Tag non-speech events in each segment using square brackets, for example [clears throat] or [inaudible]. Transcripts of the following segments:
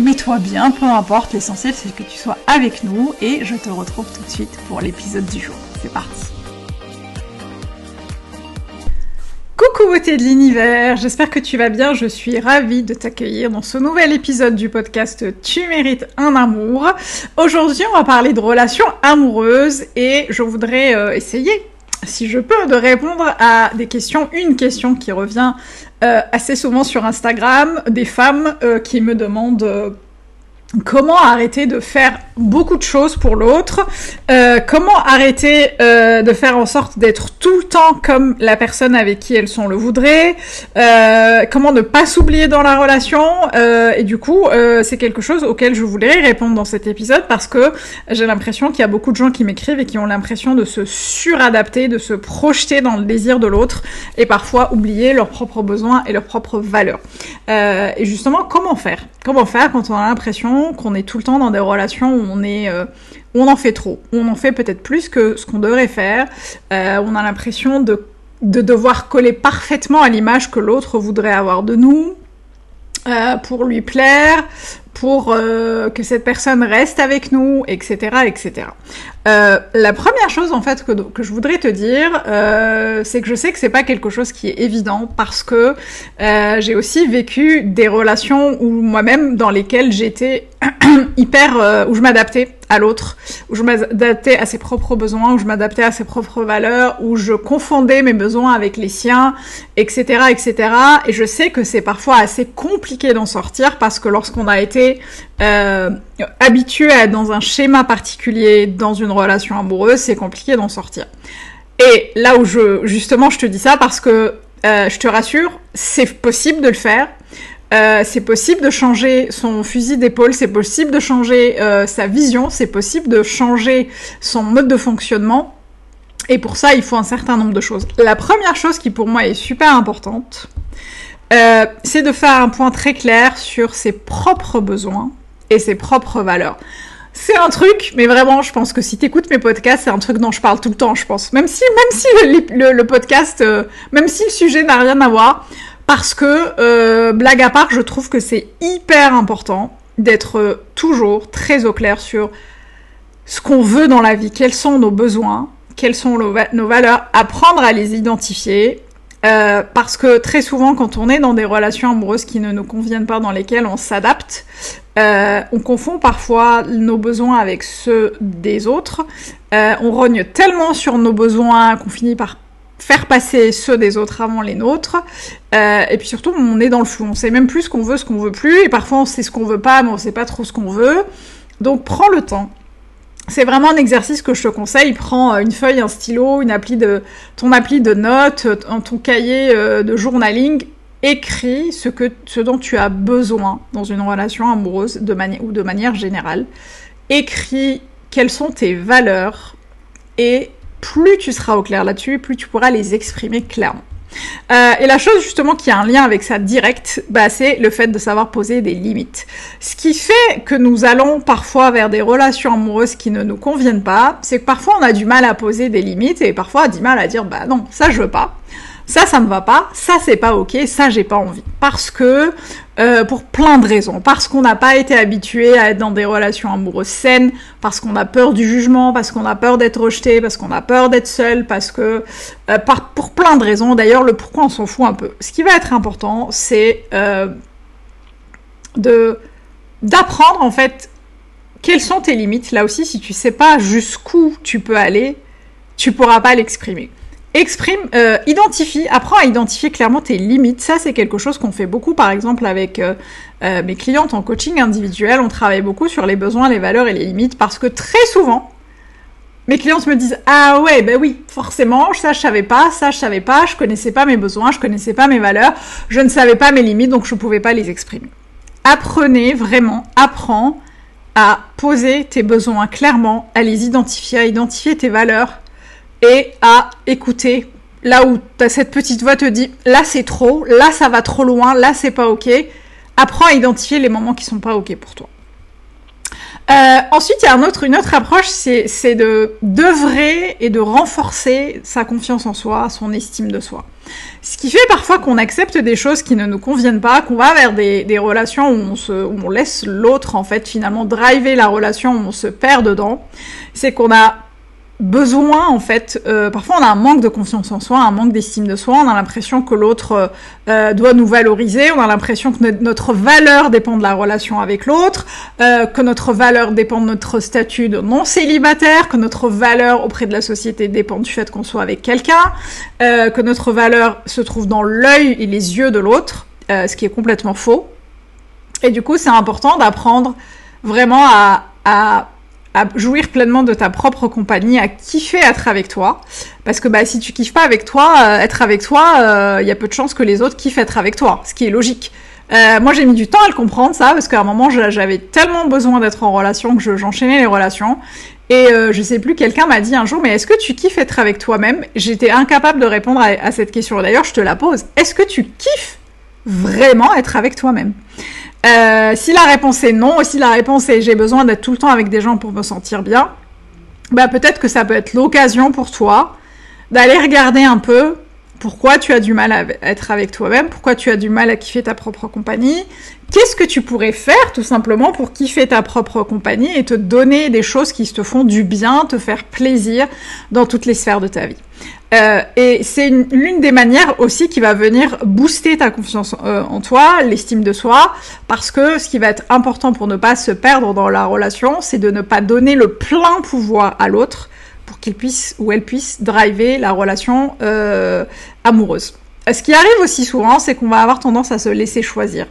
mets-toi bien, peu importe, l'essentiel c'est que tu sois avec nous et je te retrouve tout de suite pour l'épisode du jour. C'est parti Coucou beauté de l'univers, j'espère que tu vas bien, je suis ravie de t'accueillir dans ce nouvel épisode du podcast Tu mérites un amour. Aujourd'hui on va parler de relations amoureuses et je voudrais euh, essayer si je peux, de répondre à des questions. Une question qui revient euh, assez souvent sur Instagram, des femmes euh, qui me demandent euh, comment arrêter de faire beaucoup de choses pour l'autre, euh, comment arrêter euh, de faire en sorte d'être tout le temps comme la personne avec qui elles sont le voudrait, euh, comment ne pas s'oublier dans la relation, et du coup c'est quelque chose auquel je voulais répondre dans cet épisode parce que j'ai l'impression qu'il y a beaucoup de gens qui m'écrivent et qui ont l'impression de se suradapter, de se projeter dans le désir de l'autre et parfois oublier leurs propres besoins et leurs propres valeurs. et justement comment faire? Comment faire quand on a l'impression qu'on est tout le temps dans des relations où on euh, en fait trop, on en fait peut-être plus que ce qu'on devrait faire, euh, on a l'impression de, de devoir coller parfaitement à l'image que l'autre voudrait avoir de nous, euh, pour lui plaire, pour que cette personne reste avec nous, etc., etc. Euh, la première chose en fait que, que je voudrais te dire, euh, c'est que je sais que c'est pas quelque chose qui est évident parce que euh, j'ai aussi vécu des relations où moi-même dans lesquelles j'étais [clears throat] hyper, où je m'adaptais à l'autre, où je m'adaptais à ses propres besoins, où je m'adaptais à ses propres valeurs, où je confondais mes besoins avec les siens, etc., etc. Et je sais que c'est parfois assez compliqué d'en sortir parce que lorsqu'on a été euh, habitué à être dans un schéma particulier dans une relation amoureuse, c'est compliqué d'en sortir. Et là où je, justement, je te dis ça parce que euh, je te rassure, c'est possible de le faire. Euh, c'est possible de changer son fusil d'épaule, c'est possible de changer sa vision, c'est possible de changer son mode de fonctionnement. Et pour ça, il faut un certain nombre de choses. La première chose qui pour moi est super importante, c'est de faire un point très clair sur ses propres besoins et ses propres valeurs. C'est un truc, mais vraiment, je pense que si t'écoutes mes podcasts, c'est un truc dont je parle tout le temps, je pense. Même si, même si le, podcast, euh, même si le sujet n'a rien à voir, parce que, euh, blague à part, je trouve que c'est hyper important d'être toujours très au clair sur ce qu'on veut dans la vie, quels sont nos besoins, quelles sont nos valeurs, apprendre à les identifier. Euh, parce que très souvent, quand on est dans des relations amoureuses qui ne nous conviennent pas, dans lesquelles on s'adapte, euh, on confond parfois nos besoins avec ceux des autres. Euh, on rogne tellement sur nos besoins qu'on finit par faire passer ceux des autres avant les nôtres. Et puis surtout, on est dans le flou. On sait même plus ce qu'on veut, ce qu'on veut plus. Et parfois, on sait ce qu'on veut pas, mais on sait pas trop ce qu'on veut. Donc, prends le temps. C'est vraiment un exercice que je te conseille. Prends une feuille, un stylo, une appli de, ton appli de notes, ton cahier euh, de journaling. Écris ce, que, ce dont tu as besoin dans une relation amoureuse de ou de manière générale. Écris quelles sont tes valeurs et plus tu seras au clair là-dessus, plus tu pourras les exprimer clairement. Euh, et la chose justement qui a un lien avec ça direct, bah, c'est le fait de savoir poser des limites. Ce qui fait que nous allons parfois vers des relations amoureuses qui ne nous conviennent pas, c'est que parfois on a du mal à poser des limites et parfois a du mal à dire bah non, ça je veux pas. Ça, ça me va pas, ça, c'est pas ok, ça, j'ai pas envie. Parce que, euh, pour plein de raisons. Parce qu'on n'a pas été habitué à être dans des relations amoureuses saines, parce qu'on a peur du jugement, parce qu'on a peur d'être rejeté, parce qu'on a peur d'être seul, parce que... Euh, pour plein de raisons. D'ailleurs, le pourquoi, on s'en fout un peu. Ce qui va être important, c'est euh, d'apprendre, en fait, quelles sont tes limites. Là aussi, si tu sais pas jusqu'où tu peux aller, tu pourras pas l'exprimer. Exprime, euh, identifie, apprends à identifier clairement tes limites. Ça, c'est quelque chose qu'on fait beaucoup, par exemple, avec euh, euh, mes clientes en coaching individuel. On travaille beaucoup sur les besoins, les valeurs et les limites parce que très souvent, mes clientes me disent ah ouais ben oui forcément ça je savais pas ça je savais pas je connaissais pas mes besoins je connaissais pas mes valeurs je ne savais pas mes limites donc je pouvais pas les exprimer apprenez vraiment apprends à poser tes besoins clairement à les identifier à identifier tes valeurs et à écouter là où cette petite voix te dit là c'est trop, là ça va trop loin, là c'est pas ok. Apprends à identifier les moments qui sont pas ok pour toi. Euh, ensuite, il y a une autre approche, c'est de d'œuvrer et de renforcer sa confiance en soi, son estime de soi. Ce qui fait parfois qu'on accepte des choses qui ne nous conviennent pas, qu'on va vers des, relations où on, où on laisse l'autre en fait finalement driver la relation, où on se perd dedans. C'est qu'on a besoin en fait euh, parfois on a un manque de confiance en soi un manque d'estime de soi on a l'impression que l'autre euh, euh, doit nous valoriser on a l'impression que notre valeur dépend de la relation avec l'autre que notre valeur dépend de notre statut de non célibataire que notre valeur auprès de la société dépend du fait qu'on soit avec quelqu'un que notre valeur se trouve dans l'œil et les yeux de l'autre ce qui est complètement faux. Et du coup c'est important d'apprendre vraiment à, à à jouir pleinement de ta propre compagnie, à kiffer être avec toi. Parce que bah, si tu kiffes pas avec toi, euh, être avec toi, il euh, y a peu de chances que les autres kiffent être avec toi, ce qui est logique. Euh, moi j'ai mis du temps à le comprendre ça, parce qu'à un moment j'avais tellement besoin d'être en relation que j'enchaînais les relations. Et je sais plus, quelqu'un m'a dit un jour, mais est-ce que tu kiffes être avec toi-même? J'étais incapable de répondre à, à cette question. D'ailleurs, je te la pose. Est-ce que tu kiffes vraiment être avec toi-même? Euh, si la réponse est non, ou si la réponse est j'ai besoin d'être tout le temps avec des gens pour me sentir bien, bah peut-être que ça peut être l'occasion pour toi d'aller regarder un peu pourquoi tu as du mal à être avec toi-même, pourquoi tu as du mal à kiffer ta propre compagnie, qu'est-ce que tu pourrais faire tout simplement pour kiffer ta propre compagnie et te donner des choses qui te font du bien, te faire plaisir dans toutes les sphères de ta vie? Euh, et c'est l'une des manières aussi qui va venir booster ta confiance euh, en toi, l'estime de soi, parce que ce qui va être important pour ne pas se perdre dans la relation, c'est de ne pas donner le plein pouvoir à l'autre pour qu'il puisse ou elle puisse driver la relation euh, amoureuse. Ce qui arrive aussi souvent, c'est qu'on va avoir tendance à se laisser choisir.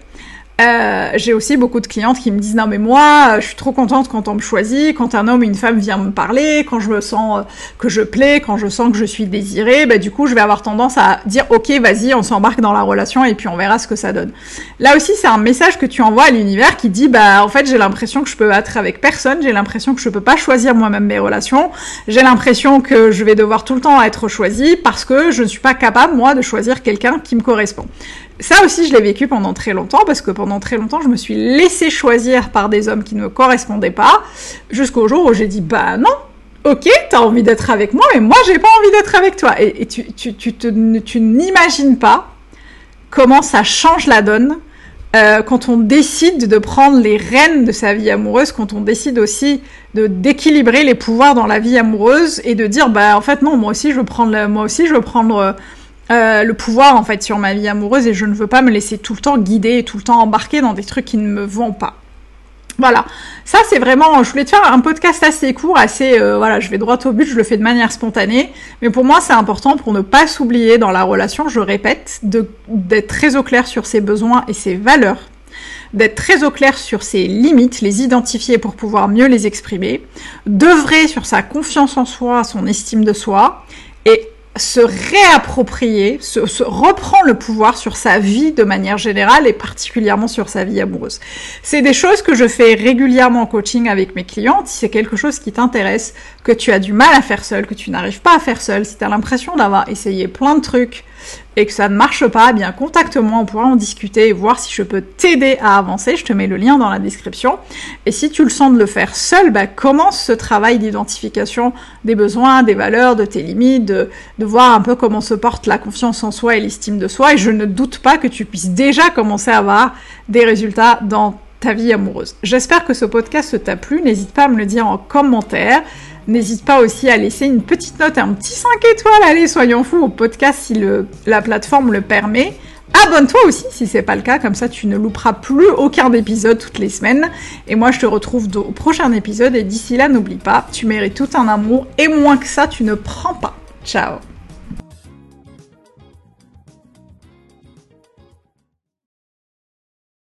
Euh, j'ai aussi beaucoup de clientes qui me disent non mais moi je suis trop contente quand on me choisit, quand un homme ou une femme vient me parler, quand je me sens euh, que je plais, quand je sens que je suis désirée, bah du coup je vais avoir tendance à dire ok vas-y on s'embarque dans la relation et puis on verra ce que ça donne. Là aussi c'est un message que tu envoies à l'univers qui dit bah en fait j'ai l'impression que je peux être avec personne, j'ai l'impression que je peux pas choisir moi-même mes relations, j'ai l'impression que je vais devoir tout le temps être choisie parce que je ne suis pas capable moi de choisir quelqu'un qui me correspond ça aussi, je l'ai vécu pendant très longtemps, parce que pendant très longtemps, je me suis laissée choisir par des hommes qui ne me correspondaient pas, jusqu'au jour où j'ai dit, bah non, ok, t'as envie d'être avec moi, mais moi, j'ai pas envie d'être avec toi. Et, tu, tu, tu, tu n'imagines pas comment ça change la donne euh, quand on décide de prendre les rênes de sa vie amoureuse, quand on décide aussi de d'équilibrer les pouvoirs dans la vie amoureuse et de dire bah en fait non moi aussi je veux prendre moi aussi je veux prendre euh, le pouvoir en fait sur ma vie amoureuse et je ne veux pas me laisser tout le temps guider et tout le temps embarquer dans des trucs qui ne me vont pas. Voilà, ça c'est vraiment, je voulais te faire un podcast assez court, assez, euh, voilà, je vais droit au but, je le fais de manière spontanée, mais pour moi c'est important pour ne pas s'oublier dans la relation, je répète, d'être très au clair sur ses besoins et ses valeurs, d'être très au clair sur ses limites, les identifier pour pouvoir mieux les exprimer, d'œuvrer sur sa confiance en soi, son estime de soi, et se réapproprier, se, reprend le pouvoir sur sa vie de manière générale et particulièrement sur sa vie amoureuse. C'est des choses que je fais régulièrement en coaching avec mes clientes. Si c'est quelque chose qui t'intéresse, que tu as du mal à faire seul, que tu n'arrives pas à faire seul, si tu as l'impression d'avoir essayé plein de trucs, et que ça ne marche pas, eh bien contacte-moi, on pourra en discuter et voir si je peux t'aider à avancer. Je te mets le lien dans la description. Et si tu le sens de le faire seul, bah, commence ce travail d'identification des besoins, des valeurs, de tes limites, de, de voir un peu comment se porte la confiance en soi et l'estime de soi. Et je ne doute pas que tu puisses déjà commencer à avoir des résultats dans ta vie amoureuse. J'espère que ce podcast t'a plu. N'hésite pas à me le dire en commentaire. N'hésite pas aussi à laisser une petite note, un petit 5 étoiles, allez, soyons fous, au podcast si la plateforme le permet. Abonne-toi aussi si c'est pas le cas, comme ça tu ne louperas plus aucun épisode toutes les semaines. Et moi je te retrouve au prochain épisode et d'ici là n'oublie pas, tu mérites tout un amour et moins que ça tu ne prends pas. Ciao